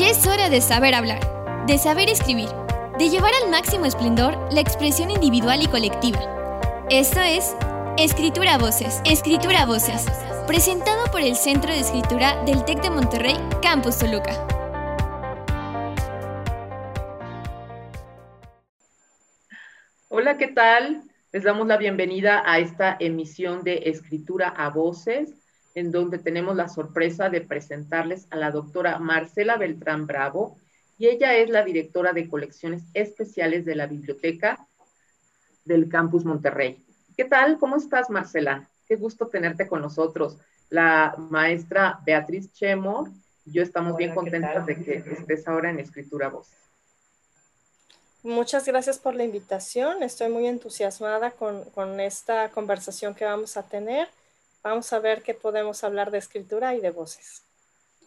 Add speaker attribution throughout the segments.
Speaker 1: Ya es hora de saber hablar, de saber escribir, de llevar al máximo esplendor la expresión individual y colectiva. Esto es Escritura Voces, Escritura Voces, presentado por el Centro de Escritura del TEC de Monterrey, Campus Toluca.
Speaker 2: Hola, ¿qué tal? Les damos la bienvenida a esta emisión de Escritura a Voces, en donde tenemos la sorpresa de presentarles a la doctora Marcela Beltrán Bravo, y ella es la directora de colecciones especiales de la Biblioteca del Campus Monterrey. ¿Qué tal? ¿Cómo estás, Marcela? Qué gusto tenerte con nosotros. La maestra Beatriz Chemo y yo estamos bien contentas de que estés ahora en Escritura Voces.
Speaker 3: Muchas gracias por la invitación. Estoy muy entusiasmada con, con, esta conversación que vamos a tener. Vamos a ver qué podemos hablar de escritura y de voces.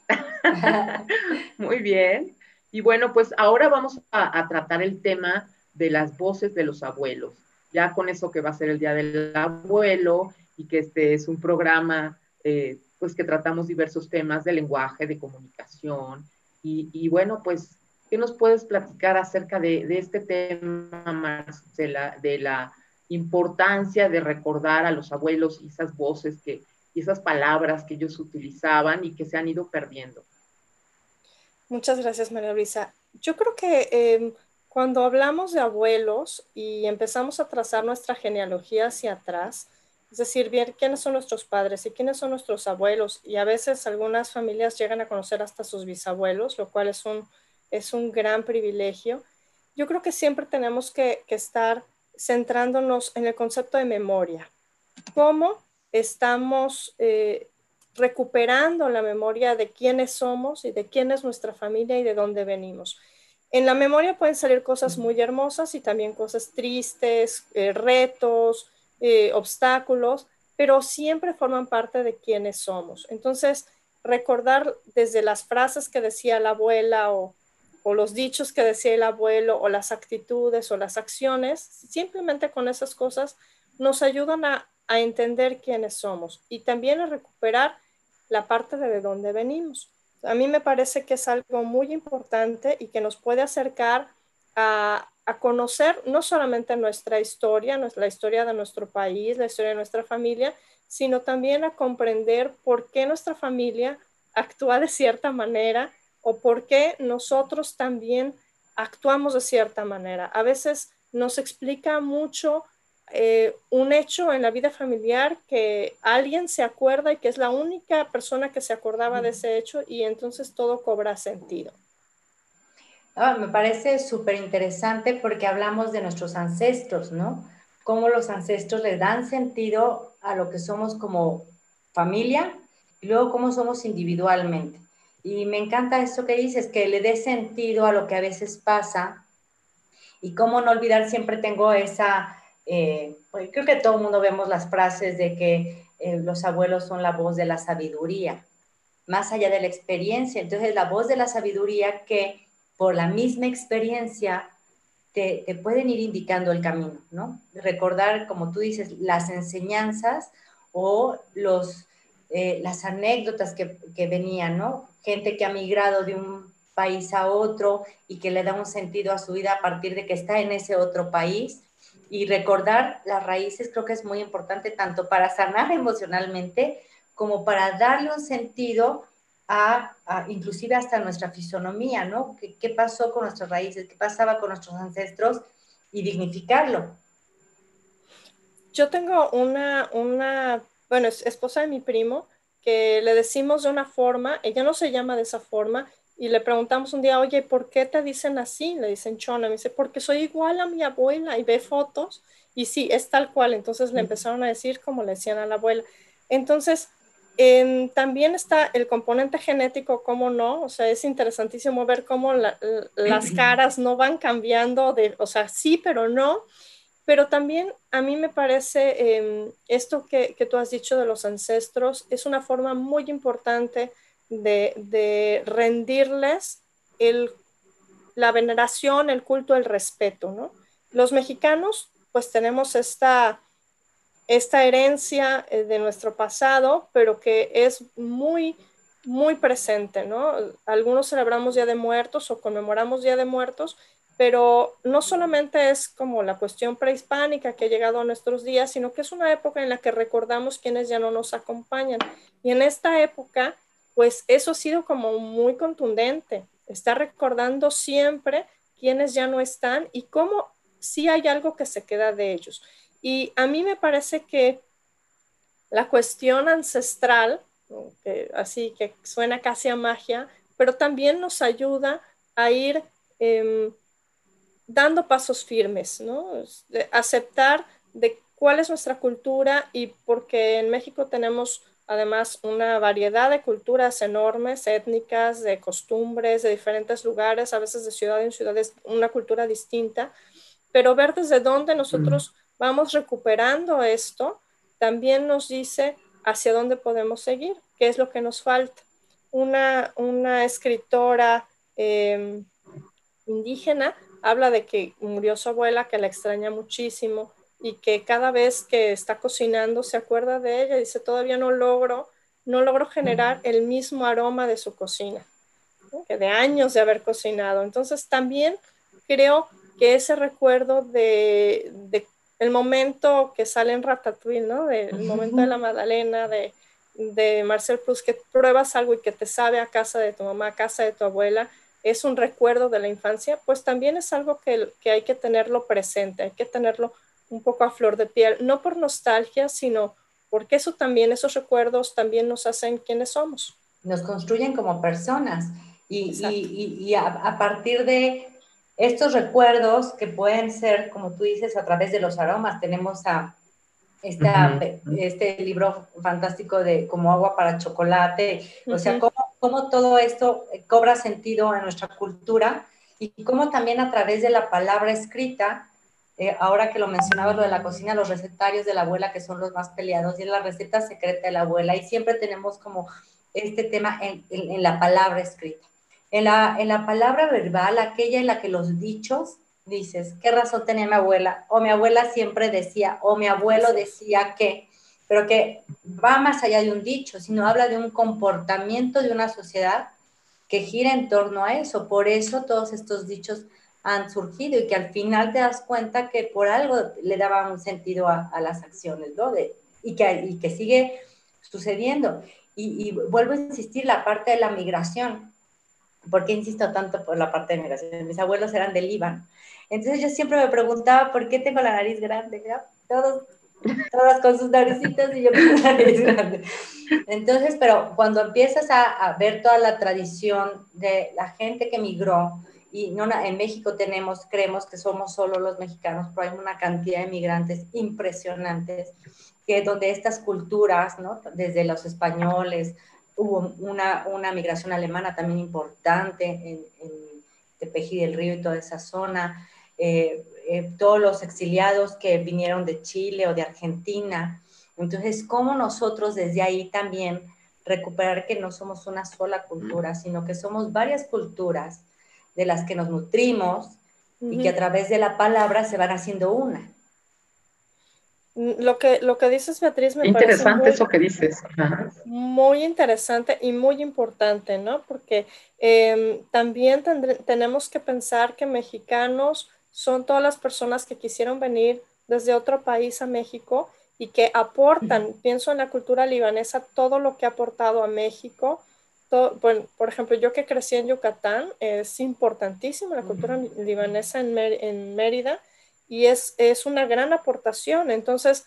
Speaker 2: muy bien. Y bueno, pues ahora vamos a, tratar el tema de las voces de los abuelos. Ya con eso que va a ser el Día del Abuelo y que este es un programa, eh, pues que tratamos diversos temas de lenguaje, de comunicación. Y, y bueno, pues ¿Qué nos puedes platicar acerca de, de, este tema, Marcela, de la importancia de recordar a los abuelos y esas voces que, y esas palabras que ellos utilizaban y que se han ido perdiendo?
Speaker 3: Muchas gracias, María Luisa. Yo creo que eh, cuando hablamos de abuelos y empezamos a trazar nuestra genealogía hacia atrás, es decir, ver quiénes son nuestros padres y quiénes son nuestros abuelos, y a veces algunas familias llegan a conocer hasta sus bisabuelos, lo cual es un es un gran privilegio. Yo creo que siempre tenemos que, estar centrándonos en el concepto de memoria. ¿Cómo estamos eh, recuperando la memoria de quiénes somos y de quién es nuestra familia y de dónde venimos? En la memoria pueden salir cosas muy hermosas y también cosas tristes, eh, retos, eh, obstáculos, pero siempre forman parte de quiénes somos. Entonces, recordar desde las frases que decía la abuela o o los dichos que decía el abuelo o las actitudes o las acciones, simplemente con esas cosas nos ayudan a, entender quiénes somos y también a recuperar la parte de, dónde venimos. A mí me parece que es algo muy importante y que nos puede acercar a, a conocer no solamente nuestra historia, la historia de nuestro país, la historia de nuestra familia, sino también a comprender por qué nuestra familia actúa de cierta manera o por qué nosotros también actuamos de cierta manera. A veces nos explica mucho eh, un hecho en la vida familiar que alguien se acuerda y que es la única persona que se acordaba de ese hecho y entonces todo cobra sentido.
Speaker 4: me parece súper interesante porque hablamos de nuestros ancestros, ¿no? Cómo los ancestros le dan sentido a lo que somos como familia y luego cómo somos individualmente. Y me encanta esto que dices, que le dé sentido a lo que a veces pasa. Y cómo no olvidar, siempre tengo esa, eh, pues, creo que todo el mundo vemos las frases de que eh, los abuelos son la voz de la sabiduría, más allá de la experiencia. Entonces, la voz de la sabiduría que por la misma experiencia te, te, pueden ir indicando el camino, ¿no? Recordar, como tú dices, las enseñanzas o los, eh, las anécdotas que, que, venían, ¿no? Gente que ha migrado de un país a otro y que le da un sentido a su vida a partir de que está en ese otro país. Y recordar las raíces creo que es muy importante tanto para sanar emocionalmente como para darle un sentido a, inclusive hasta nuestra fisonomía, ¿no? ¿Qué, ¿Qué pasó con nuestras raíces? ¿Qué pasaba con nuestros ancestros? Y dignificarlo.
Speaker 3: Yo tengo una, una bueno, es esposa de mi primo, que le decimos de una forma, ella no se llama de esa forma, y le preguntamos un día, oye, ¿por qué te dicen así? Le dicen Chona, me dice, porque soy igual a mi abuela, y ve fotos, y sí, es tal cual. Entonces le empezaron a decir como le decían a la abuela. Entonces, eh, también está el componente genético, ¿cómo no? O sea, es interesantísimo ver cómo la, las caras no van cambiando, de, o sea, sí, pero no. Pero también a mí me parece em, esto que, tú has dicho de los ancestros es una forma muy importante de, rendirles la veneración, el culto, el respeto, ¿no? Los mexicanos pues tenemos esta, esta herencia eh, de nuestro pasado, pero que es muy muy presente, ¿no? Algunos celebramos Día de Muertos o conmemoramos Día de Muertos, pero no solamente es como la cuestión prehispánica que ha llegado a nuestros días, sino que es una época en la que recordamos quienes ya no nos acompañan. Y en esta época, pues eso ha sido como muy contundente, está recordando siempre quienes ya no están y cómo sí hay algo que se queda de ellos. Y a mí me parece que la cuestión ancestral, así que suena casi a magia, pero también nos ayuda a ir em, dando pasos firmes, ¿no? aceptar de cuál es nuestra cultura y porque en México tenemos además una variedad de culturas enormes, étnicas, de costumbres, de diferentes lugares, a veces de ciudad en ciudad es una cultura distinta, pero ver desde dónde nosotros vamos recuperando esto también nos dice hacia dónde podemos seguir, qué es lo que nos falta. Una, una escritora em, indígena habla de que murió su abuela, que la extraña muchísimo y que cada vez que está cocinando se acuerda de ella. Dice, todavía no logro, no logro generar el mismo aroma de su cocina, que de años de haber cocinado. Entonces también creo que ese recuerdo de, de el momento que sale en Ratatouille, ¿no? el momento de la Magdalena, de, de Marcel Proust, que pruebas algo y que te sabe a casa de tu mamá, a casa de tu abuela, es un recuerdo de la infancia, pues también es algo que, que hay que tenerlo presente, hay que tenerlo un poco a flor de piel, no por nostalgia, sino porque eso también, esos recuerdos también nos hacen quienes somos.
Speaker 4: Nos construyen como personas y, y, y a, a, partir de estos recuerdos que pueden ser, como tú dices, a través de los aromas. Tenemos a esta, este libro fantástico de Como agua para chocolate, o sea, cómo, cómo, todo esto cobra sentido en nuestra cultura y cómo también a través de la palabra escrita, eh, ahora que lo mencionabas, lo de la cocina, los recetarios de la abuela que son los más peleados y es la receta secreta de la abuela y siempre tenemos como este tema en, en la palabra escrita. En la, en la palabra verbal, aquella en la que los dichos dices, ¿qué razón tenía mi abuela? O mi abuela siempre decía, o mi abuelo decía que, pero que va más allá de un dicho, sino habla de un comportamiento de una sociedad que gira en torno a eso. Por eso todos estos dichos han surgido y que al final te das cuenta que por algo le daban un sentido a, las acciones, ¿no? De, y, que, y que sigue sucediendo. Y, y, vuelvo a insistir, la parte de la migración. ¿Por qué insisto tanto por la parte de migración? Mis abuelos eran del Líbano. Entonces yo siempre me preguntaba por qué tengo la nariz grande, ¿ya? Todos, todas con sus naricitas y yo con la nariz grande. Entonces, pero cuando empiezas a, a, ver toda la tradición de la gente que migró, y no, en México tenemos, creemos que somos solo los mexicanos, pero hay una cantidad de migrantes impresionantes, que donde estas culturas, ¿no? desde los españoles, hubo una, una migración alemana también importante en, en Tepeji del Río y toda esa zona, eh, eh, todos los exiliados que vinieron de Chile o de Argentina. Entonces, ¿cómo nosotros desde ahí también recuperar que no somos una sola cultura, sino que somos varias culturas de las que nos nutrimos y que a través de la palabra se van haciendo una?
Speaker 3: Lo que, lo que dices, Beatriz,
Speaker 2: me interesante parece eso que dices.
Speaker 3: Muy interesante y muy importante, ¿no? Porque eh, también tenemos que pensar que mexicanos son todas las personas que quisieron venir desde otro país a México y que aportan, pienso en la cultura libanesa, todo lo que ha aportado a México. Todo, bueno, por ejemplo, yo que crecí en Yucatán, es importantísima la cultura libanesa en, en Mérida y es, es una gran aportación. Entonces,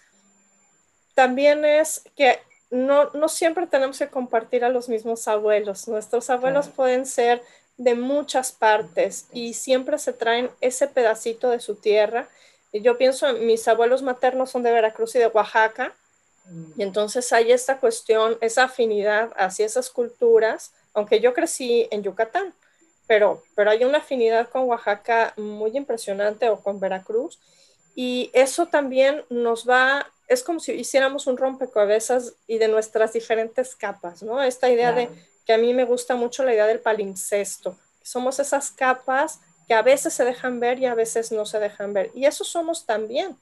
Speaker 3: también es que no, no siempre tenemos que compartir a los mismos abuelos. Nuestros abuelos pueden ser de muchas partes y siempre se traen ese pedacito de su tierra. Y yo pienso, mis abuelos maternos son de Veracruz y de Oaxaca, y entonces hay esta cuestión, esa afinidad hacia esas culturas, aunque yo crecí en Yucatán pero, pero hay una afinidad con Oaxaca muy impresionante o con Veracruz. Y eso también nos va, es como si hiciéramos un rompecabezas y de nuestras diferentes capas, ¿no? Esta idea claro. de que a mí me gusta mucho la idea del palincesto. Somos esas capas que a veces se dejan ver y a veces no se dejan ver. Y eso somos también.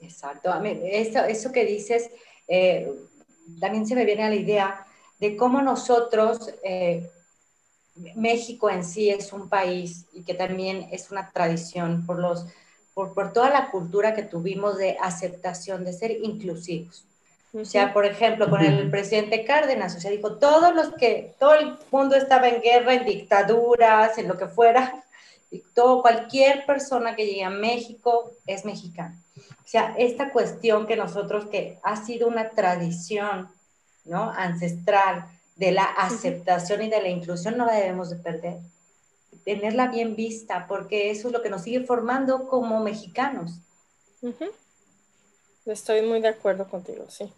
Speaker 4: Exacto. Eso, eso que dices, eh, también se me viene a la idea de cómo nosotros, eh, México en sí es un país y que también es una tradición por, los, por, por toda la cultura que tuvimos de aceptación, de ser inclusivos. O sea, por ejemplo, con el presidente Cárdenas, o sea, dijo, todos los que, todo el mundo estaba en guerra, en dictaduras, en lo que fuera, y todo, cualquier persona que llegue a México es mexicana. O sea, esta cuestión que nosotros, que ha sido una tradición, ¿no? Ancestral de la aceptación y de la inclusión, no la debemos de perder. Tenerla bien vista, porque eso es lo que nos sigue formando como mexicanos.
Speaker 3: Estoy muy de acuerdo contigo, sí.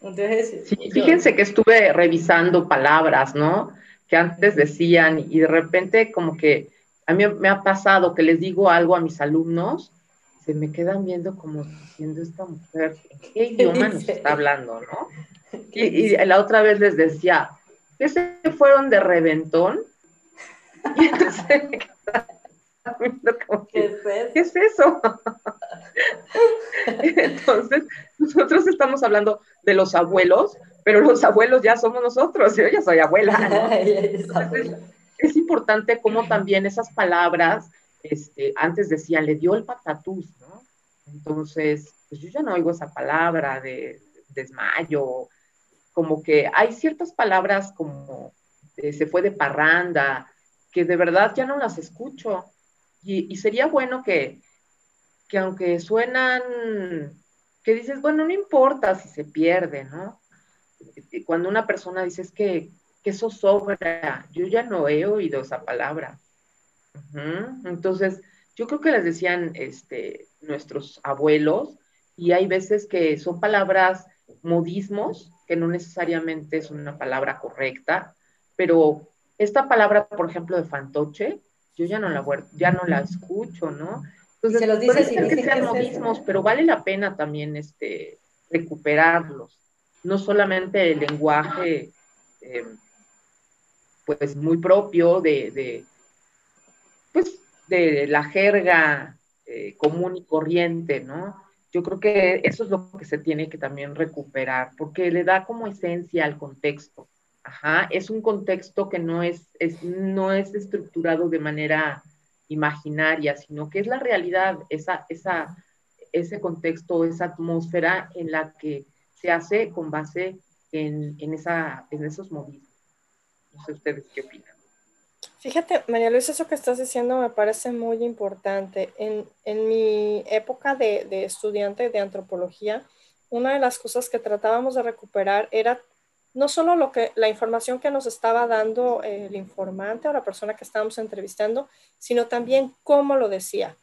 Speaker 2: Entonces, fíjense que estuve revisando palabras, ¿no? Que antes decían y de repente como que a mí me ha pasado que les digo algo a mis alumnos, se me quedan viendo como diciendo esta mujer, qué idioma nos está hablando, no? Y, la otra vez les decía, ¿qué se fueron de reventón? Y entonces me ¿Qué es eso? Entonces, nosotros estamos hablando de los abuelos, pero los abuelos ya somos nosotros, yo ya soy abuela. es, importante cómo también esas palabras, este, antes decían, le dio el patatús, ¿no? Entonces, pues yo ya no oigo esa palabra de, desmayo, como que hay ciertas palabras como se fue de parranda, que de verdad ya no las escucho. Y, sería bueno que, que aunque suenan, que dices, bueno, no importa si se pierde, ¿no? Cuando una persona dice es que, que eso sobra, yo ya no he oído esa palabra. Entonces, yo creo que les decían este, nuestros abuelos, y hay veces que son palabras modismos, que no necesariamente es una palabra correcta, pero esta palabra, por ejemplo, de fantoche, yo ya no la, ya no la escucho, ¿no? Entonces, se los puede ser que sean pero vale la pena también este, recuperarlos. No solamente el lenguaje, eh, pues muy propio de, pues, de la jerga eh, común y corriente, ¿no? Yo creo que eso es lo que se tiene que también recuperar, porque le da como esencia al contexto. Es un contexto que no es, no es estructurado de manera imaginaria, sino que es la realidad, esa, esa, ese contexto, esa atmósfera en la que se hace con base en, esa, en esos movidos. No sé ustedes qué opinan.
Speaker 3: Fíjate, María Luisa, eso que estás diciendo me parece muy importante. En, mi época de, de, estudiante de antropología, una de las cosas que tratábamos de recuperar era no solo lo que, la información que nos estaba dando el informante o la persona que estábamos entrevistando, sino también cómo lo decía.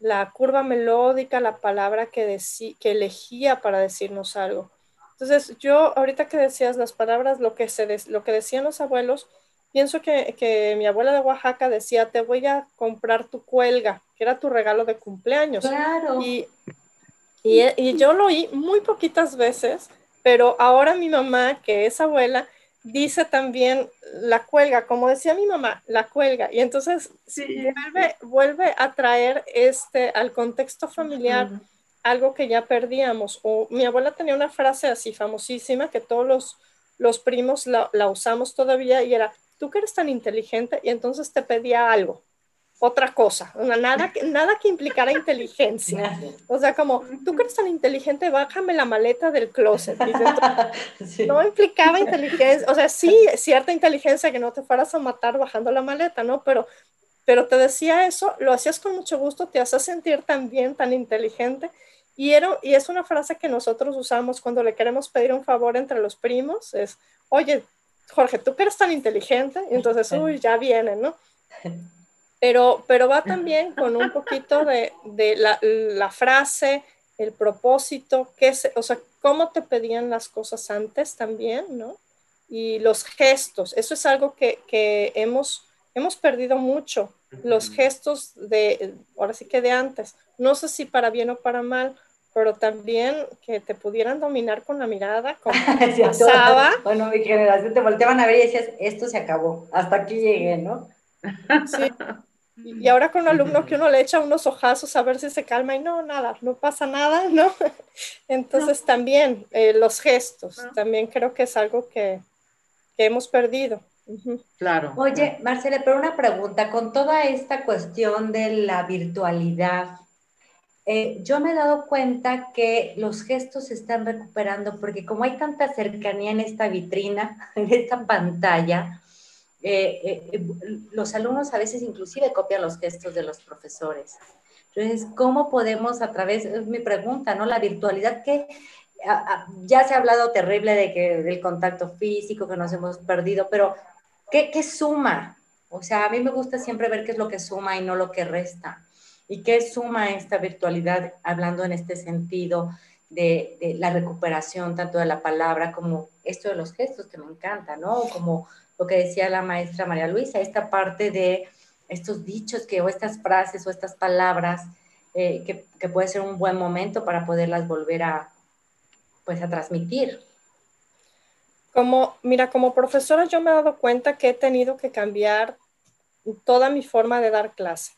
Speaker 3: La curva melódica, la palabra que, que elegía para decirnos algo. Entonces, yo ahorita que decías las palabras, lo que, se lo que decían los abuelos, pienso que, que, mi abuela de Oaxaca decía, te voy a comprar tu cuelga, que era tu regalo de cumpleaños.
Speaker 4: Claro.
Speaker 3: Y, y, y yo lo oí muy poquitas veces, pero ahora mi mamá, que es abuela, dice también la cuelga, como decía mi mamá, la cuelga. Y entonces vuelve, vuelve, a traer este, al contexto familiar algo que ya perdíamos. O mi abuela tenía una frase así famosísima que todos los, los primos la, la usamos todavía y era, tú que eres tan inteligente y entonces te pedía algo otra cosa, nada, nada que implicara inteligencia. O sea, como, tú que eres tan inteligente, bájame la maleta del closet. No implicaba inteligencia, o sea, sí, cierta inteligencia que no te fueras a matar bajando la maleta, ¿no? Pero, pero te decía eso, lo hacías con mucho gusto, te hacía sentir tan bien, tan inteligente. Y, era, y es una frase que nosotros usamos cuando le queremos pedir un favor entre los primos, es, oye, Jorge, tú que eres tan inteligente, y entonces, uy, ya viene, ¿no? pero, pero va también con un poquito de, de la, la, frase, el propósito, qué o sea, cómo te pedían las cosas antes también, ¿no? Y los gestos, eso es algo que, que hemos, hemos perdido mucho, los gestos de, ahora sí que de antes, no sé si para bien o para mal, pero también que te pudieran dominar con la mirada, como
Speaker 4: pasaba. Bueno, mi generación te volteaban a ver y decías, esto se acabó, hasta aquí llegué, ¿no?
Speaker 3: Sí, Y, ahora con un alumno que uno le echa unos ojazos a ver si se calma y no, nada, no pasa nada, ¿no? Entonces también eh, los gestos, también creo que es algo que, que hemos perdido.
Speaker 2: Claro.
Speaker 4: Oye, Marcela, pero una pregunta, con toda esta cuestión de la virtualidad, eh, yo me he dado cuenta que los gestos se están recuperando porque como hay tanta cercanía en esta vitrina, en esta pantalla, eh, eh, los alumnos a veces inclusive copian los gestos de los profesores. Entonces, ¿cómo podemos a través, es mi pregunta, ¿no? La virtualidad que ya se ha hablado terrible de que del contacto físico que nos hemos perdido, pero ¿qué, ¿qué suma? O sea, a mí me gusta siempre ver qué es lo que suma y no lo que resta. ¿Y qué suma esta virtualidad hablando en este sentido de, de, la recuperación tanto de la palabra como esto de los gestos que me encanta, ¿no? Como lo que decía la maestra María Luisa, esta parte de estos dichos que, o estas frases o estas palabras eh, que, que, puede ser un buen momento para poderlas volver a, pues, a transmitir.
Speaker 3: Como, mira, como profesora yo me he dado cuenta que he tenido que cambiar toda mi forma de dar clase.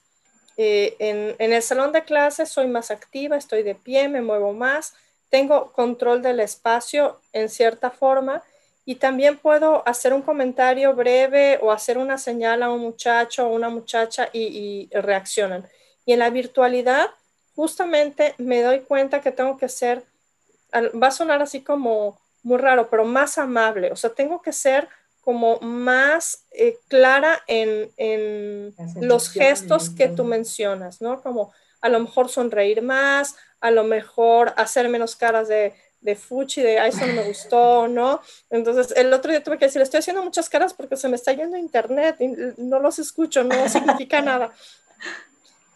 Speaker 3: Eh, en, en, el salón de clases soy más activa, estoy de pie, me muevo más, tengo control del espacio en cierta forma y también puedo hacer un comentario breve o hacer una señal a un muchacho o una muchacha y, reaccionan. Y en la virtualidad, justamente me doy cuenta que tengo que ser, va a sonar así como muy raro, pero más amable. O sea, tengo que ser como más eh, clara en, en los gestos que tú mencionas, ¿no? Como a lo mejor sonreír más, a lo mejor hacer menos caras de, de fuchi, de ay, eso no me gustó, ¿no? Entonces, el otro día tuve que decir, estoy haciendo muchas caras porque se me está yendo internet y no los escucho, no significa nada.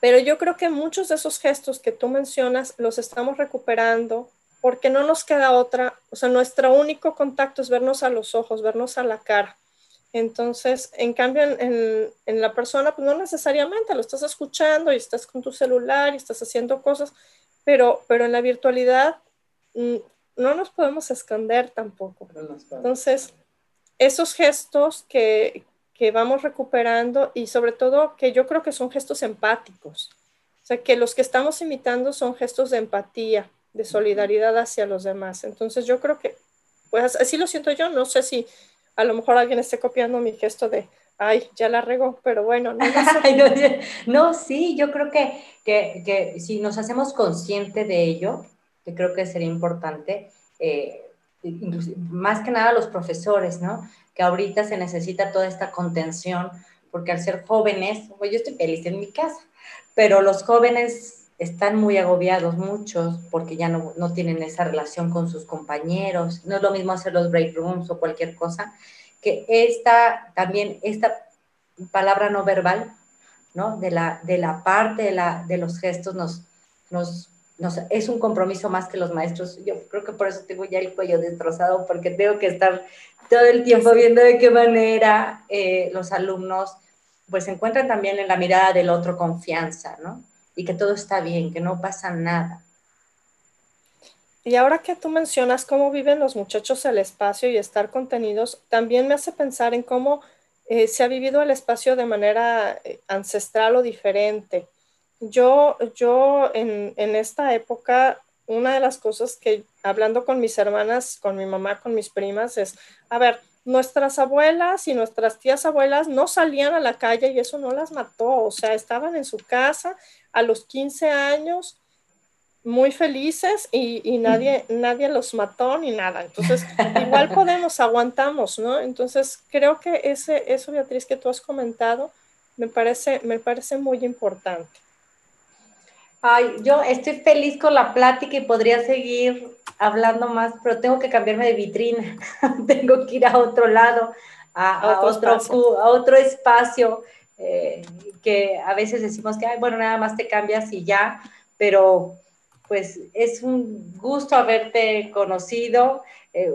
Speaker 3: Pero yo creo que muchos de esos gestos que tú mencionas los estamos recuperando porque no nos queda otra, o sea, nuestro único contacto es vernos a los ojos, vernos a la cara. Entonces, en cambio, en, en, la persona, pues no necesariamente lo estás escuchando y estás con tu celular y estás haciendo cosas, pero, pero en la virtualidad mm, no nos podemos esconder tampoco. Entonces, esos gestos que, que vamos recuperando y sobre todo que yo creo que son gestos empáticos. O sea, que los que estamos imitando son gestos de empatía, de solidaridad hacia los demás. Entonces, yo creo que, pues así lo siento yo, no sé si a lo mejor alguien esté copiando mi gesto de, ay, ya la regó, pero bueno, no,
Speaker 4: no, sí, yo creo que, que, que si nos hacemos consciente de ello, que creo que sería importante, eh, más que nada los profesores, ¿no? Que ahorita se necesita toda esta contención, porque al ser jóvenes, pues yo estoy feliz en mi casa, pero los jóvenes están muy agobiados, muchos, porque ya no, no tienen esa relación con sus compañeros, no es lo mismo hacer los break rooms o cualquier cosa, que esta, también esta palabra no verbal, ¿no? De la, de la parte de, la, de los gestos nos, nos es un compromiso más que los maestros. Yo creo que por eso tengo ya el cuello destrozado, porque tengo que estar todo el tiempo viendo de qué manera eh, los alumnos pues encuentran también en la mirada del otro confianza, ¿no? Y que todo está bien, que no pasa nada.
Speaker 3: Y ahora que tú mencionas cómo viven los muchachos el espacio y estar contenidos, también me hace pensar en cómo eh, se ha vivido el espacio de manera eh, ancestral o diferente. Yo, yo en, en esta época, una de las cosas que hablando con mis hermanas, con mi mamá, con mis primas, es, a ver, nuestras abuelas y nuestras tías abuelas no salían a la calle y eso no las mató, o sea, estaban en su casa a los 15 años muy felices y, y nadie, nadie los mató ni nada. Entonces, igual podemos, aguantamos, ¿no? Entonces, creo que ese, eso, Beatriz, que tú has comentado, me parece, me parece muy importante.
Speaker 4: Ay, yo estoy feliz con la plática y podría seguir hablando más, pero tengo que cambiarme de vitrina. tengo que ir a otro lado, a, otro, espacio, a otro espacio eh, que a veces decimos que, Ay, bueno, nada más te cambias y ya, pero pues es un gusto haberte conocido. Eh,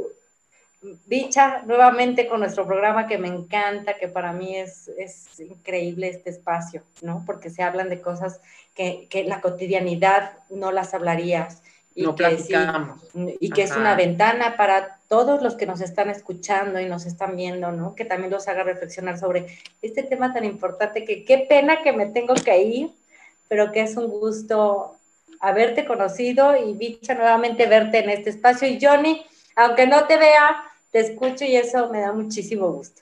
Speaker 4: Bicha, nuevamente con nuestro programa que me encanta, que para mí es, es increíble este espacio, ¿no? Porque se hablan de cosas que, que la cotidianidad no las hablarías
Speaker 2: y no platicamos.
Speaker 4: y que es una ventana para todos los que nos están escuchando y nos están viendo, ¿no? Que también los haga reflexionar sobre este tema tan importante que qué pena que me tengo que ir, pero que es un gusto haberte conocido y Bicha nuevamente verte en este espacio. Y Johnny, aunque no te vea, te escucho y eso me da muchísimo gusto.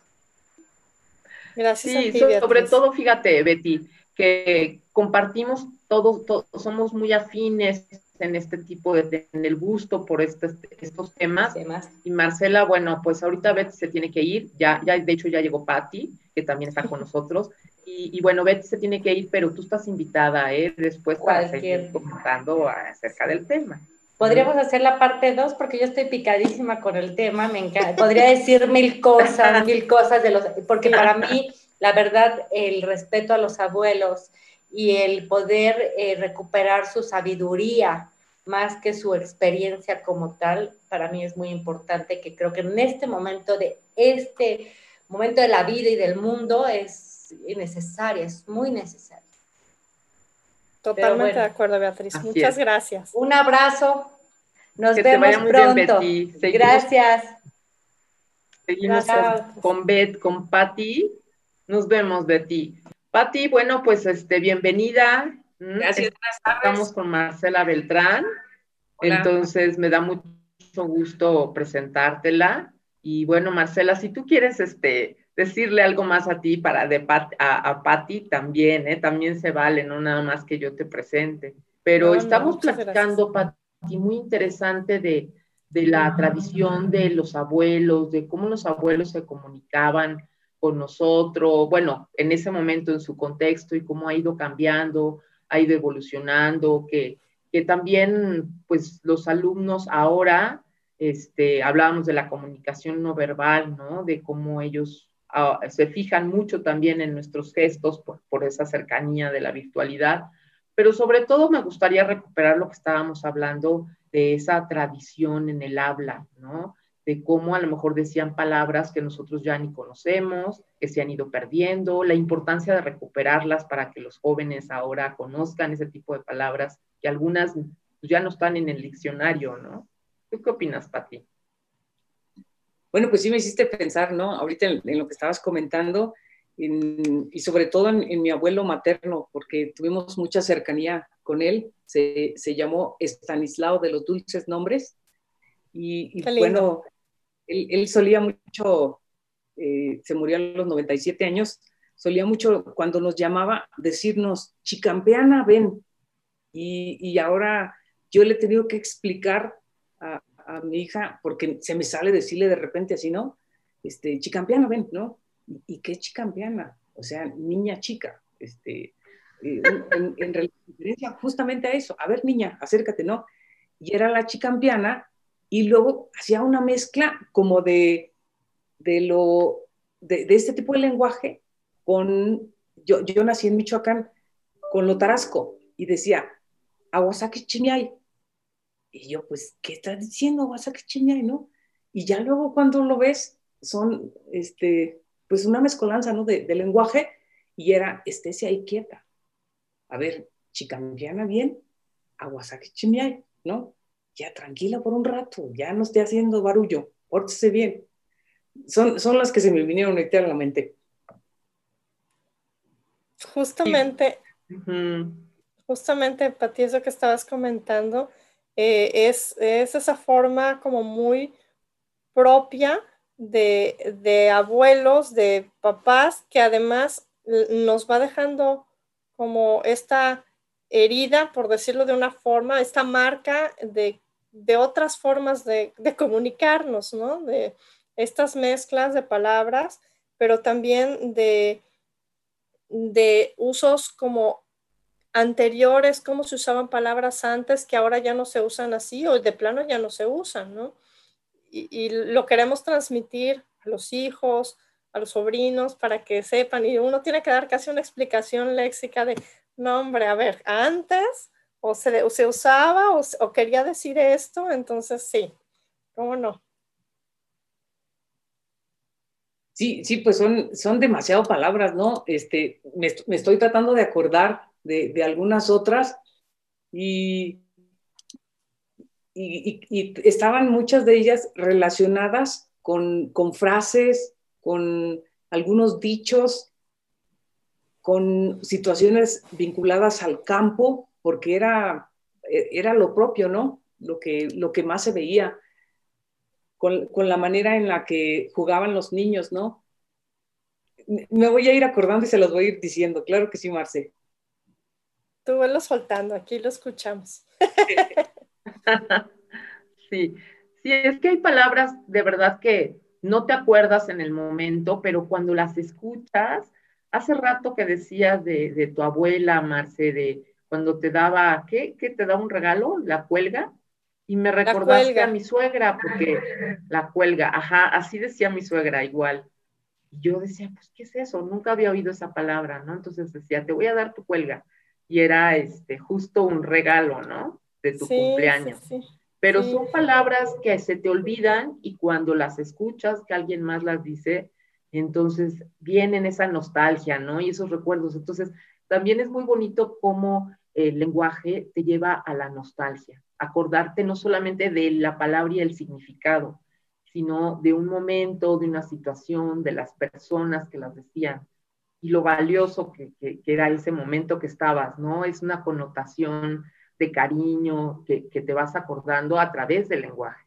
Speaker 2: Gracias. Sí, sobre todo, fíjate, Betty, que compartimos todos, somos muy afines en este tipo de, en el gusto por estos temas. Y Marcela, bueno, pues ahorita Betty se tiene que ir, ya, ya de hecho ya llegó Patti, que también está con nosotros. Y, bueno, Betty se tiene que ir, pero tú estás invitada, ¿eh? Después para seguir comentando acerca del tema.
Speaker 4: Podríamos hacer la parte 2 porque yo estoy picadísima con el tema, me encanta. Podría decir mil cosas, mil cosas de los, porque para mí, la verdad, el respeto a los abuelos y el poder eh, recuperar su sabiduría más que su experiencia como tal, para mí es muy importante que creo que en este momento de este momento de la vida y del mundo es necesaria, es muy necesaria.
Speaker 3: Totalmente de acuerdo, Beatriz. Muchas gracias.
Speaker 4: Un abrazo. Nos vemos pronto. gracias.
Speaker 2: Seguimos con Beth, con Patti. Nos vemos, Betty. Patti, bueno, pues este, bienvenida.
Speaker 5: Mm, gracias,
Speaker 2: Estamos con Marcela Beltrán. Entonces me da mucho gusto presentártela. Y bueno, Marcela, si tú quieres este, decirle algo más a ti para de a, a Patti también, ¿eh? también se vale, no nada más que yo te presente. Pero estamos platicando, Patti, muy interesante de, de la tradición de los abuelos, de cómo los abuelos se comunicaban con nosotros, bueno, en ese momento en su contexto y cómo ha ido cambiando, ha ido evolucionando, que, que también pues los alumnos ahora, este, hablábamos de la comunicación no verbal, ¿no? De cómo ellos ah, se fijan mucho también en nuestros gestos por, esa cercanía de la virtualidad, pero sobre todo me gustaría recuperar lo que estábamos hablando de esa tradición en el habla, ¿no? de cómo a lo mejor decían palabras que nosotros ya ni conocemos, que se han ido perdiendo, la importancia de recuperarlas para que los jóvenes ahora conozcan ese tipo de palabras, que algunas ya no están en el diccionario, ¿no? ¿Tú qué opinas, Pati?
Speaker 5: Bueno, pues sí me hiciste pensar, ¿no? Ahorita en, lo que estabas comentando, y sobre todo en, mi abuelo materno, porque tuvimos mucha cercanía con él, se, se llamó Estanislao de los Dulces Nombres, y, bueno, él, solía mucho, eh, se murió a los 97 años, solía mucho cuando nos llamaba decirnos, chicampeana, ven. Y, ahora yo le he tenido que explicar a, mi hija, porque se me sale decirle de repente así, ¿no? Este, chicampeana, ven, ¿no? ¿Y, qué chicampeana? O sea, niña chica, este, eh, en, en, referencia justamente a eso. A ver, niña, acércate, ¿no? Y era la chicampeana y luego hacía una mezcla como de, de lo, de, este tipo de lenguaje con, yo, yo nací en Michoacán, con lo tarasco, y decía, Aguasaki Chimiay. Y yo, pues, ¿qué estás diciendo Aguasaki Chimiay, no? Y ya luego cuando lo ves, son, este, pues una mezcolanza, ¿no? De, lenguaje, y era, estése ahí quieta. A ver, chicampiana bien, Aguasaki Chimiay, ¿no? ya tranquila por un rato, ya no esté haciendo barullo, pórtese bien. Son, son las que se me vinieron ahorita a la mente.
Speaker 3: Justamente, justamente, Pati, eso que estabas comentando, eh, es, es, esa forma como muy propia de, de abuelos, de papás, que además nos va dejando como esta herida, por decirlo de una forma, esta marca de de otras formas de, comunicarnos, ¿no? De estas mezclas de palabras, pero también de, de usos como anteriores, cómo se usaban palabras antes que ahora ya no se usan así o de plano ya no se usan, ¿no? Y, lo queremos transmitir a los hijos, a los sobrinos, para que sepan, y uno tiene que dar casi una explicación léxica de, no, hombre, a ver, antes o se, se usaba o, quería decir esto, entonces sí, ¿cómo no?
Speaker 5: Sí, sí, pues son, son demasiado palabras, ¿no? Este, me, estoy tratando de acordar de, algunas otras y y, estaban muchas de ellas relacionadas con, con frases, con algunos dichos, con situaciones vinculadas al campo, porque era, era lo propio, ¿no? Lo que, lo que más se veía, con, con la manera en la que jugaban los niños, ¿no? Me voy a ir acordando y se los voy a ir diciendo, claro que sí, Marce.
Speaker 3: Tú soltando, aquí lo escuchamos.
Speaker 2: sí, sí, es que hay palabras de verdad que no te acuerdas en el momento, pero cuando las escuchas, hace rato que decías de, tu abuela, Marce, de cuando te daba, ¿qué? ¿Qué te da un regalo? ¿La cuelga? Y me recordaste a mi suegra, porque la cuelga, ajá, así decía mi suegra igual. Y yo decía, pues, ¿qué es eso? Nunca había oído esa palabra, ¿no? Entonces decía, te voy a dar tu cuelga. Y era este, justo un regalo, ¿no? De tu cumpleaños. Sí, sí. Pero son palabras que se te olvidan y cuando las escuchas, que alguien más las dice, entonces vienen esa nostalgia, ¿no? Y esos recuerdos. Entonces, también es muy bonito cómo el lenguaje te lleva a la nostalgia, acordarte no solamente de la palabra y el significado, sino de un momento, de una situación, de las personas que las decían y lo valioso que, que era ese momento que estabas, ¿no? Es una connotación de cariño que, te vas acordando a través del lenguaje.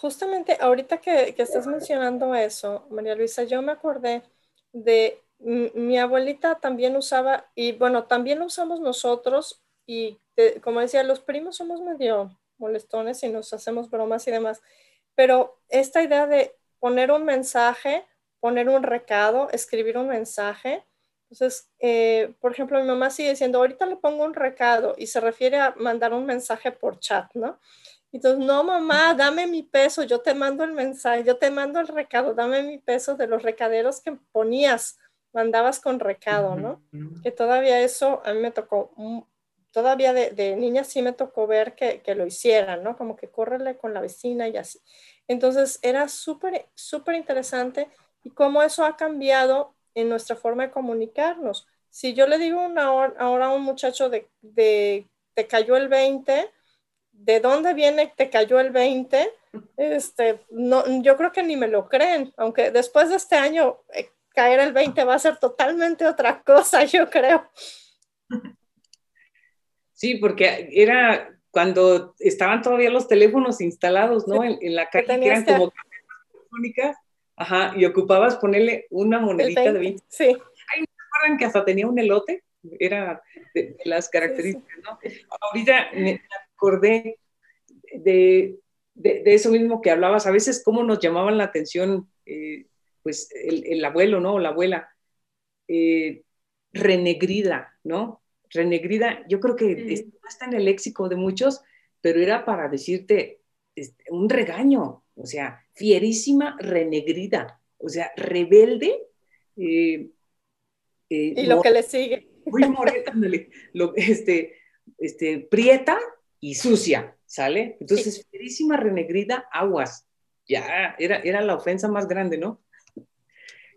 Speaker 3: Justamente ahorita que, estás mencionando eso, María Luisa, yo me acordé de mi abuelita también usaba, y bueno, también lo usamos nosotros, y como decía, los primos somos medio molestones y nos hacemos bromas y demás, pero esta idea de poner un mensaje, poner un recado, escribir un mensaje, entonces, eh, por ejemplo, mi mamá sigue diciendo, ahorita le pongo un recado y se refiere a mandar un mensaje por chat, ¿no? Entonces, no, mamá, dame mi peso, yo te mando el mensaje, yo te mando el recado, dame mi peso de los recaderos que ponías, mandabas con recado, ¿no? Que todavía eso a mí me tocó, todavía de, de niña sí me tocó ver que, que, lo hicieran, ¿no? Como que córrele con la vecina y así. Entonces, era súper, súper interesante y cómo eso ha cambiado en nuestra forma de comunicarnos. Si yo le digo una ahora a un muchacho de, te cayó el 20, ¿de dónde viene te cayó el 20? Este, no, yo creo que ni me lo creen, aunque después de este año eh, caer el 20 va a ser totalmente otra cosa, yo creo.
Speaker 5: Sí, porque era cuando estaban todavía los teléfonos instalados, ¿no? En, la calle, que eran como telefónicas Ajá, y ocupabas ponerle una monedita de 20.
Speaker 3: Sí.
Speaker 5: Ay, ¿me acuerdan que hasta tenía un elote? Era de, las características, ¿no? Ahorita me acordé de, de, eso mismo que hablabas, a veces cómo nos llamaban la atención, eh, pues, el, abuelo, ¿no? O la abuela. Eh, renegrida, ¿no? Renegrida, yo creo que está en el léxico de muchos, pero era para decirte este, un regaño, o sea, fierísima renegrida, o sea, rebelde.
Speaker 3: Eh, eh, y lo que le sigue.
Speaker 5: Muy morena, lo, este, este, prieta y sucia, ¿sale? Entonces, fierísima renegrida, aguas. Ya, era, era la ofensa más grande, ¿no?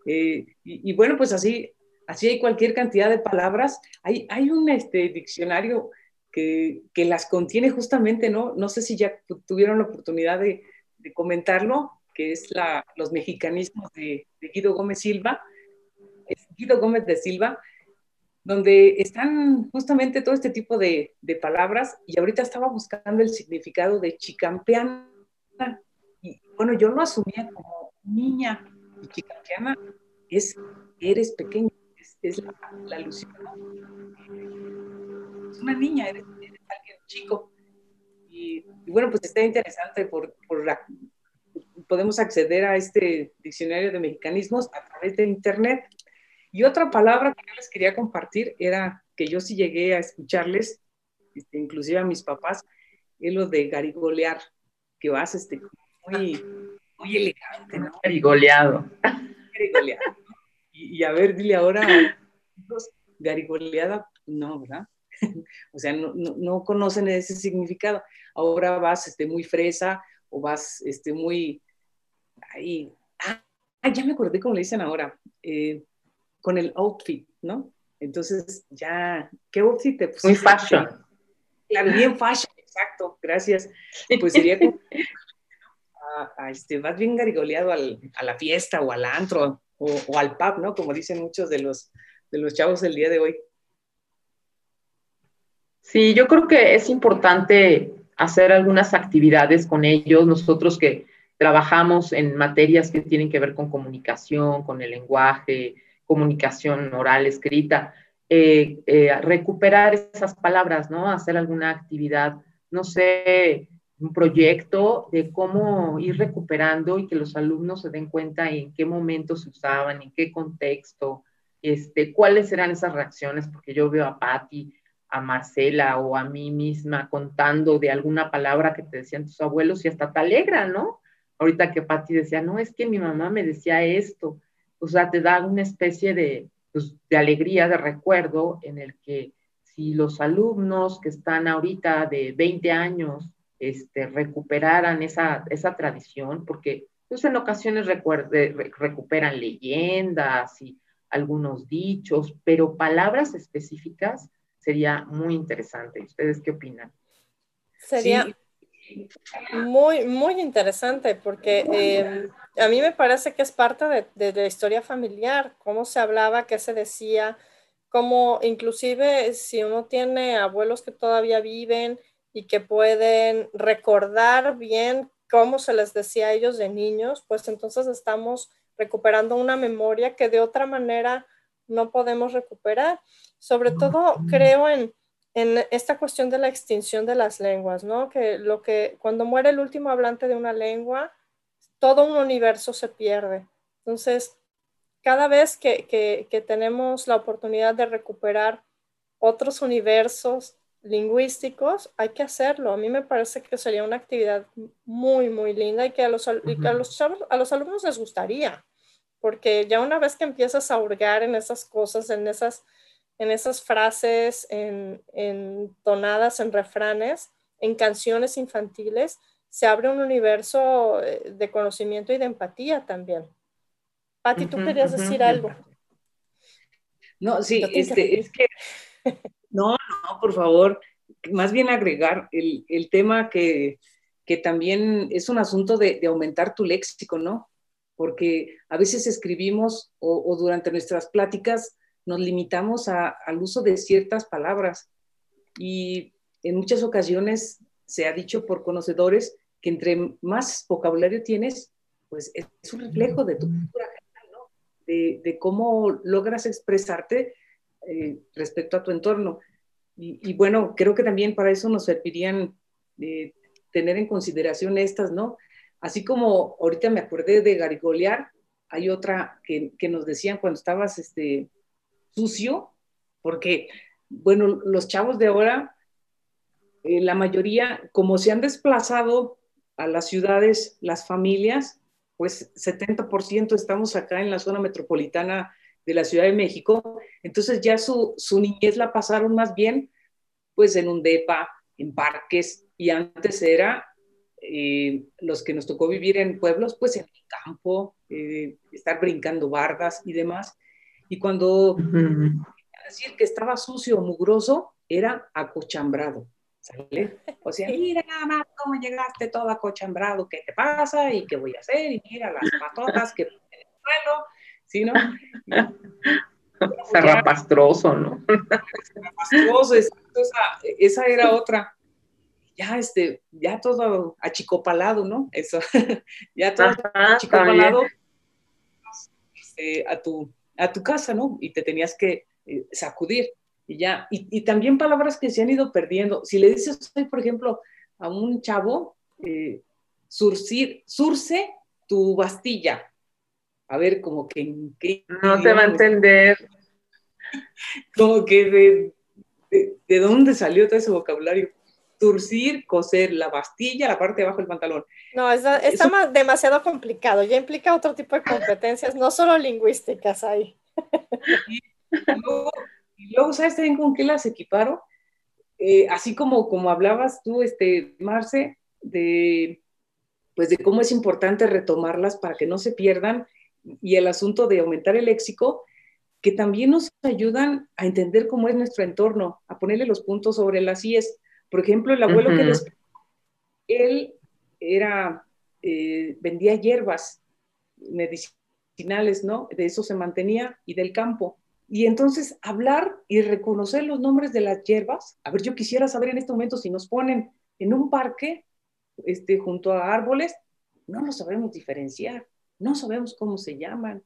Speaker 5: Eh, y, bueno, pues así, así hay cualquier cantidad de palabras. Hay, hay un este, diccionario que, que, las contiene justamente, ¿no? No sé si ya tuvieron la oportunidad de, de comentarlo, que es la, los mexicanismos de, Guido Gómez Silva, es Guido Gómez de Silva, donde están justamente todo este tipo de, de, palabras y ahorita estaba buscando el significado de chicampeana y bueno, yo lo asumía como niña y chicampeana es eres pequeño, es, la, alusión. Es una niña, eres, eres alguien chico. Y, bueno, pues está interesante por, por la, podemos acceder a este diccionario de mexicanismos a través de Internet. Y otra palabra que yo les quería compartir era que yo sí llegué a escucharles, este, inclusive a mis papás, es lo de garigolear, que vas este, muy, muy elegante, ¿no?
Speaker 2: Garigoleado.
Speaker 5: Garigoleado. Y, y, a ver, dile ahora, garigoleada, no, ¿verdad? o sea, no, no, no, conocen ese significado. Ahora vas este, muy fresa o vas este, muy ahí. Ah, ya me acordé cómo le dicen ahora, eh, con el outfit, ¿no? Entonces, ya, ¿qué outfit te
Speaker 2: pusiste? Muy fashion.
Speaker 5: Claro, bien fashion, exacto, gracias. Pues sería como a, este, más bien garigoleado a la fiesta o al antro o, al pub, ¿no? Como dicen muchos de los, de los chavos del día de hoy.
Speaker 2: Sí, yo creo que es importante hacer algunas actividades con ellos. Nosotros que trabajamos en materias que tienen que ver con comunicación, con el lenguaje, comunicación oral, escrita, eh, eh, recuperar esas palabras, ¿no? Hacer alguna actividad, no sé, un proyecto de cómo ir recuperando y que los alumnos se den cuenta en qué momento se usaban, en qué contexto, este, cuáles eran esas reacciones, porque yo veo a Patti, a Marcela o a mí misma contando de alguna palabra que te decían tus abuelos y hasta te alegra, ¿no? Ahorita que Patti decía, no, es que mi mamá me decía esto, o sea, te da una especie de, pues, de alegría, de recuerdo en el que si los alumnos que están ahorita de 20 años este, recuperaran esa, esa tradición, porque pues, en ocasiones recuperan leyendas y algunos dichos, pero palabras específicas sería muy interesante. ¿Ustedes qué opinan?
Speaker 3: Sería muy, muy interesante porque eh, a mí me parece que es parte de, de, la historia familiar, cómo se hablaba, qué se decía, cómo inclusive si uno tiene abuelos que todavía viven, y que pueden recordar bien cómo se les decía a ellos de niños, pues entonces estamos recuperando una memoria que de otra manera no podemos recuperar. Sobre todo creo en, en esta cuestión de la extinción de las lenguas, ¿no? Que lo que cuando muere el último hablante de una lengua, todo un universo se pierde. Entonces, cada vez que, que, que tenemos la oportunidad de recuperar otros universos, lingüísticos, hay que hacerlo. A mí me parece que sería una actividad muy, muy linda y que a los, a los, a los alumnos les gustaría, porque ya una vez que empiezas a hurgar en esas cosas, en esas, en esas frases, en, en tonadas, en refranes, en canciones infantiles, se abre un universo eh, de conocimiento y de empatía también. Pati, tú querías decir algo.
Speaker 5: No, sí, este, es que No, no, por favor, más bien agregar el, tema que, también es un asunto de, aumentar tu léxico, ¿no? Porque a veces escribimos o, durante nuestras pláticas nos limitamos al uso de ciertas palabras y en muchas ocasiones se ha dicho por conocedores que entre más vocabulario tienes, pues es un reflejo de tu cultura general, ¿no? De, de cómo logras expresarte eh, respecto a tu entorno. Y, bueno, creo que también para eso nos servirían eh, tener en consideración estas, ¿no? Así como ahorita me acordé de garigolear, hay otra que, que nos decían cuando estabas este, sucio, porque, bueno, los chavos de ahora, eh, la mayoría, como se han desplazado a las ciudades, las familias, pues 70% estamos acá en la zona metropolitana de la Ciudad de México, entonces ya su, su niñez la pasaron más bien pues en un DEPA, en parques, y antes era eh, los que nos tocó vivir en pueblos, pues en el campo, eh, estar brincando bardas y demás. Y cuando decir que estaba sucio o mugroso, era acochambrado. ¿sale? O sea, mira nada más cómo llegaste todo acochambrado, ¿qué te pasa? ¿Y qué voy a hacer? Y mira las patotas que en el suelo, ¿sí, no?
Speaker 2: Zarrapastroso, ¿no?
Speaker 5: Zarrapastroso, esa, esa era otra. Ya, este, ya todo achicopalado, ¿no? Eso, ya todo achicopalado este, a, tu, a tu casa, ¿no? Y te tenías que eh, sacudir. Y ya, y, también palabras que se han ido perdiendo. Si le dices, por ejemplo, a un chavo, eh, surcir, surce tu bastilla, a ver, como que
Speaker 2: No te va a entender.
Speaker 5: Como que de, de, dónde salió todo ese vocabulario. Turcir, coser, la bastilla, la parte de abajo del pantalón.
Speaker 3: No, está, está demasiado complicado, ya implica otro tipo de competencias, no solo lingüísticas ahí.
Speaker 5: Y, luego, ¿sabes también con qué las equiparo? Eh, así como, como hablabas tú, este, Marce, de, pues de cómo es importante retomarlas para que no se pierdan y el asunto de aumentar el léxico, que también nos ayudan a entender cómo es nuestro entorno, a ponerle los puntos sobre las IES, Por ejemplo, el abuelo que después, él era, eh, vendía hierbas medicinales, ¿no? De eso se mantenía y del campo. Y entonces hablar y reconocer los nombres de las hierbas, a ver, yo quisiera saber en este momento si nos ponen en un parque, este, junto a árboles, no lo sabemos diferenciar, no sabemos cómo se llaman,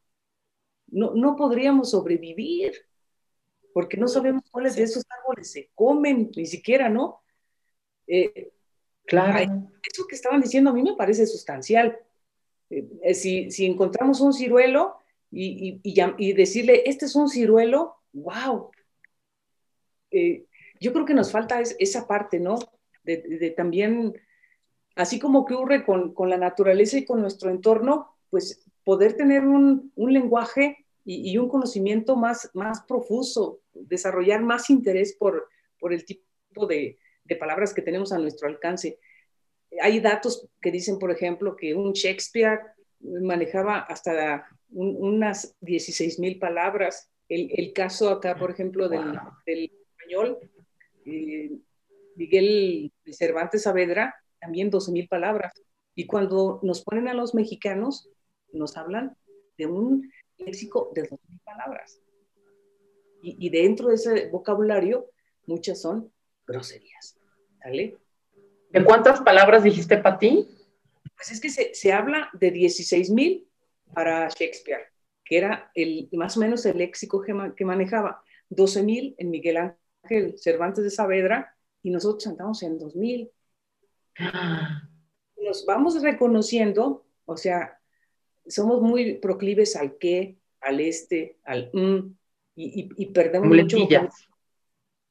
Speaker 5: no, no podríamos sobrevivir, porque no sabemos cuáles de esos árboles se comen, ni siquiera, ¿no? Eh, claro. Eso que estaban diciendo a mí me parece sustancial. Eh, eh, si, si, encontramos un ciruelo y, y, y, decirle, este es un ciruelo, wow. yo creo que nos falta esa parte, ¿no? De, de, también, así como ocurre con, con, la naturaleza y con nuestro entorno, pues poder tener un, un lenguaje y, y, un conocimiento más, más profuso, desarrollar más interés por, por el tipo de, de palabras que tenemos a nuestro alcance. Hay datos que dicen, por ejemplo, que un Shakespeare manejaba hasta unas 16 mil palabras. El, el, caso acá, por ejemplo, del, del español, eh, Miguel Cervantes Saavedra, también 12 mil palabras. Y cuando nos ponen a los mexicanos, nos hablan de un léxico de 12 mil palabras. Y, y dentro de ese vocabulario, muchas son groserías. ¿Sale?
Speaker 2: ¿De cuántas palabras dijiste, Pati?
Speaker 5: Pues es que se, se habla de 16 mil para Shakespeare, que era el, más o menos el léxico que, que manejaba. 12 mil en Miguel Ángel Cervantes de Saavedra y nosotros andamos en 2000. Nos vamos reconociendo, o sea, somos muy proclives al qué, al este, al mm, y, y, y perdemos mucho.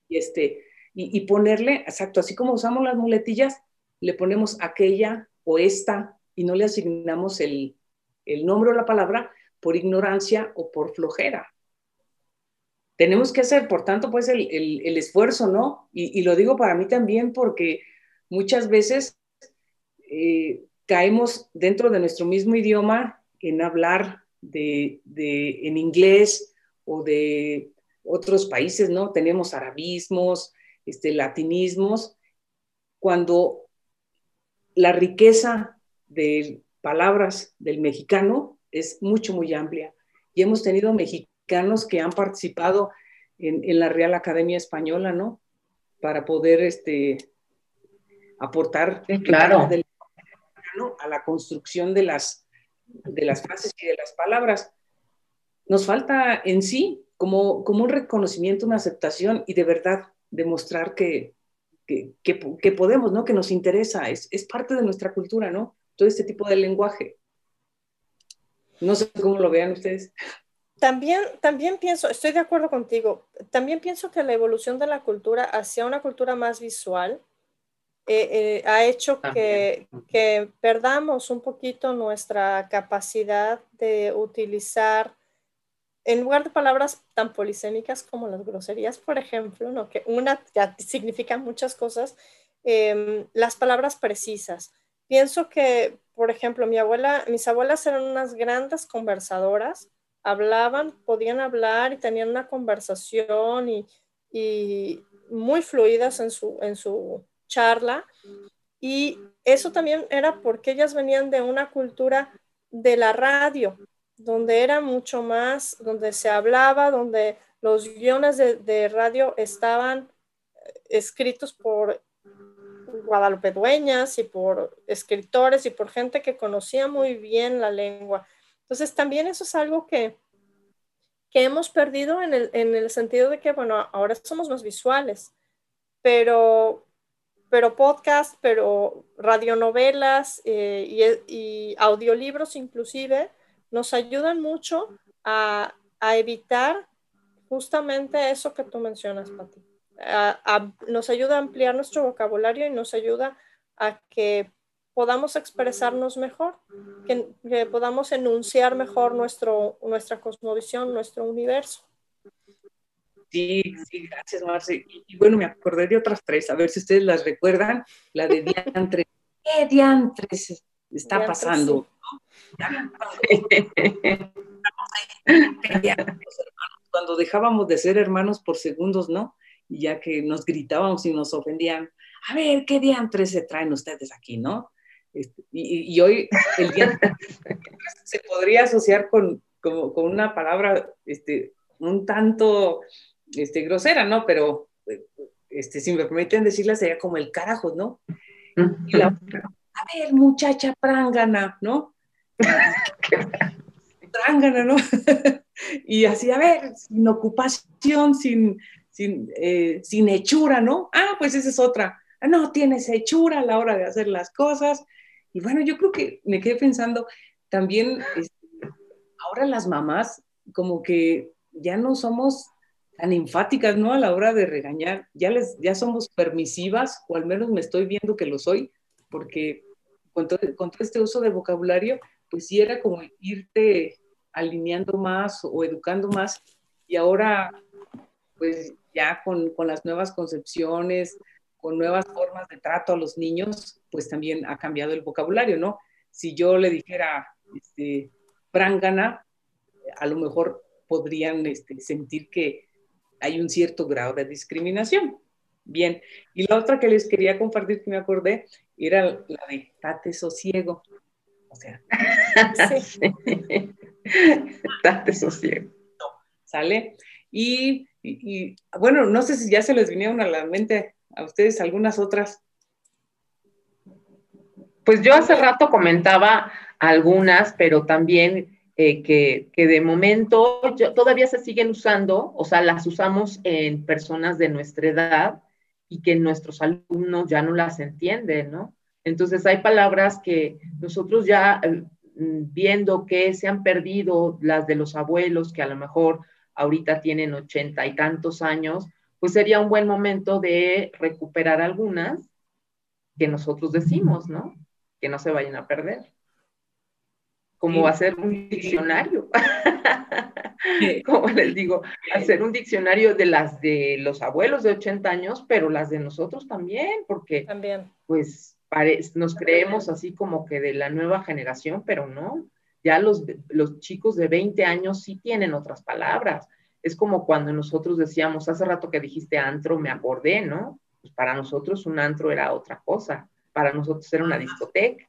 Speaker 5: Y, este, y, ponerle, exacto, así como usamos las muletillas, le ponemos aquella o esta y no le asignamos el, el nombre o la palabra por ignorancia o por flojera. Tenemos que hacer, por tanto, pues el, el, esfuerzo, ¿no? Y, y, lo digo para mí también porque muchas veces eh, caemos dentro de nuestro mismo idioma en hablar de, de, en inglés o de otros países, ¿no? Tenemos arabismos, este, latinismos, cuando la riqueza de palabras del mexicano es mucho, muy amplia. Y hemos tenido mexicanos que han participado en, en la Real Academia Española, ¿no? Para poder este, aportar
Speaker 2: claro.
Speaker 5: del mexicano a la construcción de las, de las frases y de las palabras. Nos falta en sí como, como un reconocimiento, una aceptación y de verdad demostrar que, que, que, que, podemos, ¿no? Que nos interesa, es, es parte de nuestra cultura, ¿no? Todo este tipo de lenguaje. No sé cómo lo vean ustedes.
Speaker 3: También, también pienso, estoy de acuerdo contigo, también pienso que la evolución de la cultura hacia una cultura más visual eh, eh, ha hecho que, que, perdamos un poquito nuestra capacidad de utilizar en lugar de palabras tan polisémicas como las groserías, por ejemplo, ¿no? que una ya significa muchas cosas, eh, las palabras precisas. Pienso que, por ejemplo, mi abuela, mis abuelas eran unas grandes conversadoras, hablaban, podían hablar y tenían una conversación y, y muy fluidas en su, en su charla. Y eso también era porque ellas venían de una cultura de la radio, donde era mucho más, donde se hablaba, donde los guiones de, radio estaban eh, escritos por Guadalupe Dueñas y por escritores y por gente que conocía muy bien la lengua. Entonces también eso es algo que, que hemos perdido en el, en el sentido de que, bueno, ahora somos más visuales, pero, pero podcast, pero radionovelas eh, y audiolibros inclusive, nos ayudan mucho a, a evitar justamente eso que tú mencionas, Pati. A, a, nos ayuda a ampliar nuestro vocabulario y nos ayuda a que podamos expresarnos mejor, que, que podamos enunciar mejor nuestro, nuestra cosmovisión, nuestro universo.
Speaker 5: Sí, sí, gracias, Marce. Y, y, bueno, me acordé de otras tres, a ver si ustedes las recuerdan. La de diantres. ¿Qué diantres está diantres, pasando? Cuando dejábamos de ser hermanos por segundos, ¿no? Y ya que nos gritábamos y nos ofendían, a ver, ¿qué diantres se traen ustedes aquí, no? Este, y, hoy el se podría asociar con, con, una palabra este, un tanto este, grosera, ¿no? Pero este, si me permiten decirla, sería como el carajo, ¿no? Y la a ver, muchacha prángana, ¿no? Prángana, ¿no? y así, a ver, sin ocupación, sin, sin, eh, sin hechura, ¿no? Ah, pues esa es otra. Ah, no, tienes hechura a la hora de hacer las cosas. Y bueno, yo creo que me quedé pensando también, este, ahora las mamás como que ya no somos tan enfáticas, ¿no? A la hora de regañar, ya, les, ya somos permisivas, o al menos me estoy viendo que lo soy, porque con todo, con todo este uso de vocabulario, pues como irte alineando más o educando más, y ahora, pues ya con, con las nuevas concepciones, con nuevas formas de trato a los niños, pues también ha cambiado el vocabulario, ¿no? Si yo le dijera, este, prangana, a lo mejor podrían este, sentir que hay un cierto grado de discriminación. Bien, y la otra que les quería compartir que me acordé era la de tate sosiego. O sea, sí. sosiego. ¿Sale? Y, y, bueno, no sé si ya se les vinieron a la mente a ustedes algunas otras.
Speaker 2: Pues yo hace rato comentaba algunas, pero también eh, que, de momento todavía se siguen usando, o sea, las usamos en personas de nuestra edad y que nuestros alumnos ya no las entienden, ¿no? Entonces hay palabras que nosotros ya eh, viendo que se han perdido las de los abuelos, que a lo mejor ahorita tienen ochenta y tantos años, pues sería un buen momento de recuperar algunas que nosotros decimos, ¿no? Que no se vayan a perder como hacer un diccionario. como les digo, hacer un diccionario de las de los abuelos de 80 años, pero las de nosotros también, porque
Speaker 3: también.
Speaker 2: pues nos creemos así como que de la nueva generación, pero no. Ya los, los chicos de 20 años sí tienen otras palabras. Es como cuando nosotros decíamos, hace rato que dijiste antro, me acordé, ¿no? Pues para nosotros un antro era otra cosa, para nosotros era una discoteca,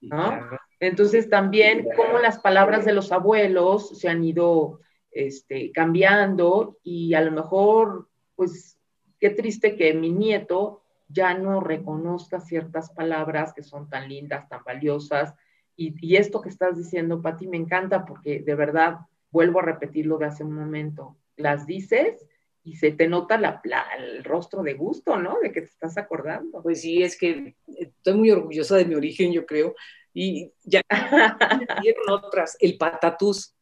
Speaker 2: ¿no? Entonces también como las palabras de los abuelos se han ido este, cambiando y a lo mejor, pues, qué triste que mi nieto ya no reconozca ciertas palabras que son tan lindas, tan valiosas. Y, esto que estás diciendo, Pati, me encanta porque de verdad, vuelvo a repetirlo de hace un momento, las dices y se te nota la, el rostro de gusto, ¿no? De que te estás acordando.
Speaker 5: Pues sí, es que estoy muy orgullosa de mi origen, yo creo, y ya dieron otras, el patatús.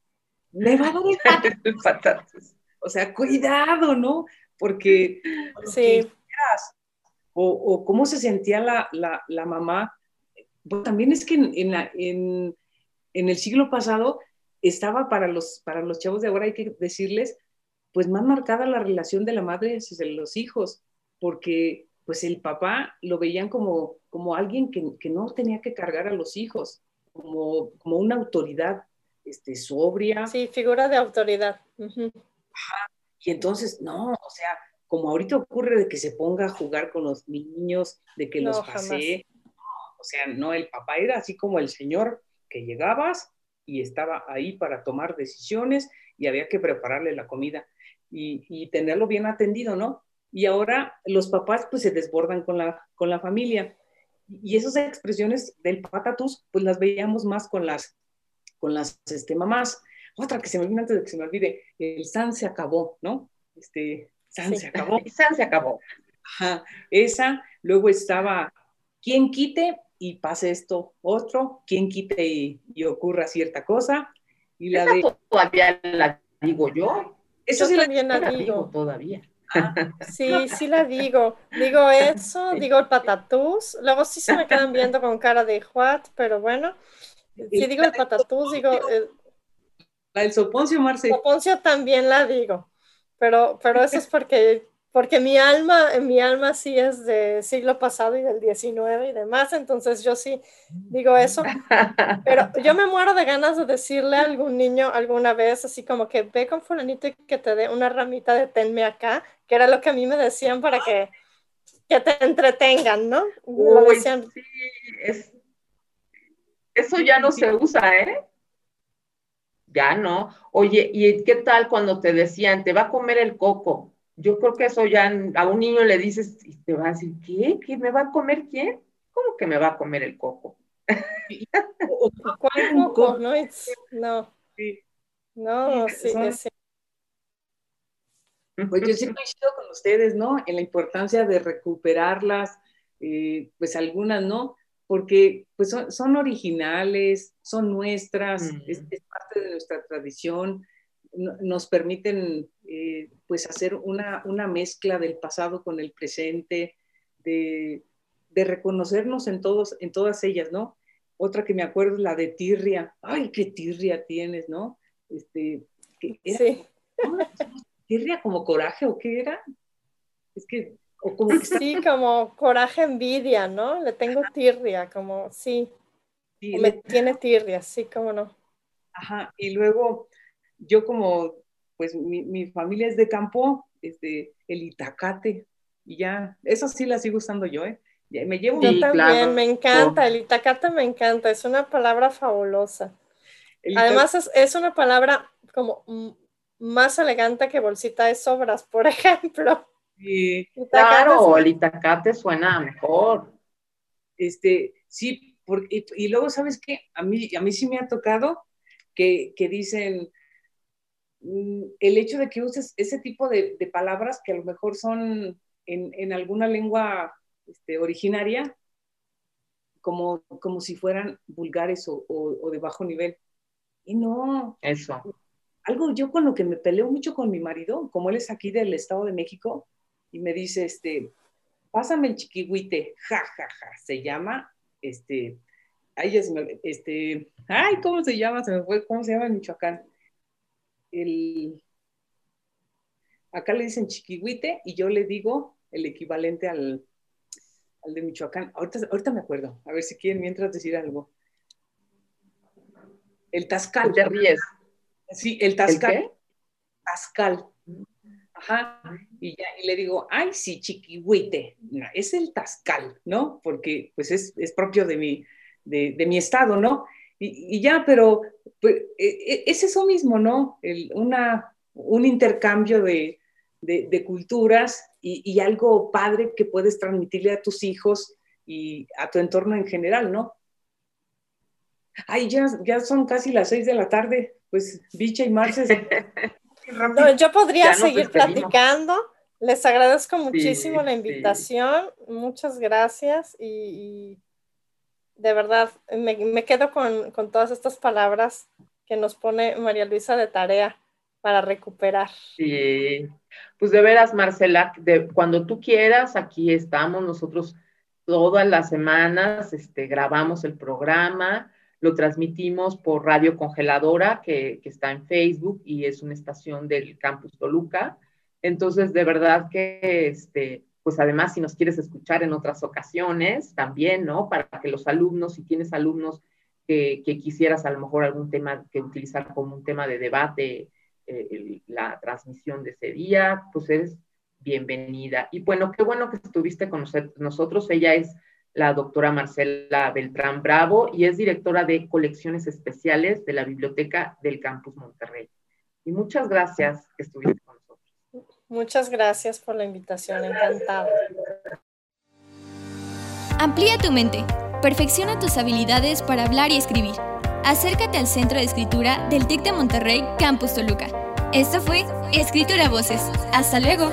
Speaker 5: Me va a dar el patatús. O sea, cuidado, ¿no? Porque, sí. O, o, cómo se sentía la, la, la mamá. Pues también es que en, en, la, en, en, el siglo pasado estaba para los, para los chavos de ahora, hay que decirles, pues más marcada la relación de la madre hacia los hijos, porque pues el papá lo veían como, como alguien que, no tenía que cargar a los hijos, como, como una autoridad este, sobria.
Speaker 3: Sí, figura de autoridad.
Speaker 5: Y entonces, no, o sea, como ahorita ocurre de que se ponga a jugar con los niños, de que los pasee, o sea, no, el papá era así como el señor que llegabas y estaba ahí para tomar decisiones y había que prepararle la comida y, y tenerlo bien atendido, ¿no? y ahora los papás pues se desbordan con la, con la familia. Y esas expresiones del patatus pues las veíamos más con las, con las este, mamás. Otra que se me olvida antes de que se me olvide, el San se acabó, ¿no? Este, San se acabó.
Speaker 2: San se acabó.
Speaker 5: Ajá, esa, luego estaba, quien quite y pase esto otro, quien quite y, ocurra cierta cosa. Y
Speaker 2: la de... todavía la digo yo.
Speaker 3: Eso sí también la digo.
Speaker 2: Todavía.
Speaker 3: Sí, sí la digo. Digo eso, digo el patatús. Luego sí se me quedan viendo con cara de what, pero bueno. Si digo el patatús, digo.
Speaker 5: La del soponcio, Marce.
Speaker 3: Soponcio también la digo. Pero, pero eso es porque porque mi alma, mi alma sí es de siglo pasado y del 19 y demás, entonces yo sí digo eso, pero yo me muero de ganas de decirle a algún niño alguna vez, así como que ve con fulanito y que te dé una ramita de tenme acá, que era lo que a mí me decían para que, que te entretengan, ¿no?
Speaker 2: Uy, sí, eso ya no se usa, ¿eh? Ya no. Oye, ¿y qué tal cuando te decían, te va a comer el coco? Yo creo que eso ya a un niño le dices y te va a decir, ¿qué? ¿Qué me va a comer quién? ¿Cómo que me va a comer el coco?
Speaker 3: ¿Cuál coco? No, no. No, sí, sí.
Speaker 5: Pues yo sí coincido con ustedes, ¿no? En la importancia de recuperarlas, eh, pues algunas, ¿no? Porque pues son, originales, son nuestras, es, parte de nuestra tradición, nos permiten eh, pues hacer una, una, mezcla del pasado con el presente, de, de, reconocernos en, todos, en todas ellas, ¿no? Otra que me acuerdo es la de tirria. Ay, qué tirria tienes, ¿no? Este, Sí tirria como coraje o qué era? Es que, como
Speaker 3: Sí, como coraje, envidia, ¿no? Le tengo tirria, como, sí. me tiene tirria, sí, como no.
Speaker 5: Ajá, y luego yo como, pues mi, familia es de campo, este, el itacate, y ya, eso sí la sigo usando yo, ¿eh? Me llevo
Speaker 3: yo también, me encanta, el itacate me encanta, es una palabra fabulosa. Además es, es, una palabra como más elegante que bolsita de sobras, por ejemplo.
Speaker 2: Sí, claro, el itacate suena mejor.
Speaker 5: Este, sí, porque, y, luego, ¿sabes qué? A mí, a mí sí me ha tocado que, dicen, mm, el hecho de que uses ese tipo de, palabras que a lo mejor son en, alguna lengua este, originaria, como, como si fueran vulgares o, o de bajo nivel. Y no.
Speaker 2: Eso
Speaker 5: algo yo con lo que me peleo mucho con mi marido, como él es aquí del Estado de México, y me dice, este, pásame el chiquihuite, ja, ja, ja, se llama, este, ay, este, ay, ¿cómo se llama? Se me fue, ¿cómo se llama en Michoacán? El, acá le dicen chiquihuite y yo le digo el equivalente al, al de Michoacán. Ahorita, ahorita me acuerdo, a ver si quieren mientras decir algo. El tascal.
Speaker 2: Te ríes.
Speaker 5: Sí, el Tascal. Tascal. Y, ya, le digo, ay, sí, chiquihuite. es el Tascal, ¿no? Porque pues es, propio de mi, de, mi estado, ¿no? Y, ya, pero pues, e, e, es eso mismo, ¿no? una, un intercambio de, culturas y, algo padre que puedes transmitirle a tus hijos y a tu entorno en general, ¿no? Ay, ya, ya son casi las seis de la tarde pues Bicha y
Speaker 3: Yo podría seguir platicando. Les agradezco muchísimo la invitación. Muchas gracias y, de verdad me, quedo con, todas estas palabras que nos pone María Luisa de tarea para recuperar.
Speaker 2: Sí, pues de veras, Marcela, de, cuando tú quieras, aquí estamos nosotros todas las semanas, este, grabamos el programa lo transmitimos por Radio Congeladora, que, está en Facebook y es una estación del campus Toluca. Entonces, de verdad que, este, pues además, si nos quieres escuchar en otras ocasiones, también, ¿no? Para que los alumnos, si tienes alumnos que, quisieras a lo mejor algún tema que utilizar como un tema de debate, eh, la transmisión de ese día, pues es bienvenida. Y bueno, qué bueno que estuviste con nosotros. Ella es la doctora Marcela Beltrán Bravo y es directora de colecciones especiales de la Biblioteca del Campus Monterrey. Y muchas gracias que estuviste con nosotros.
Speaker 3: Muchas gracias por la invitación, encantada.
Speaker 1: Amplía tu mente, perfecciona tus habilidades para hablar y escribir. Acércate al Centro de Escritura del TIC de Monterrey, Campus Toluca. Esto fue Escritura Voces. Hasta luego.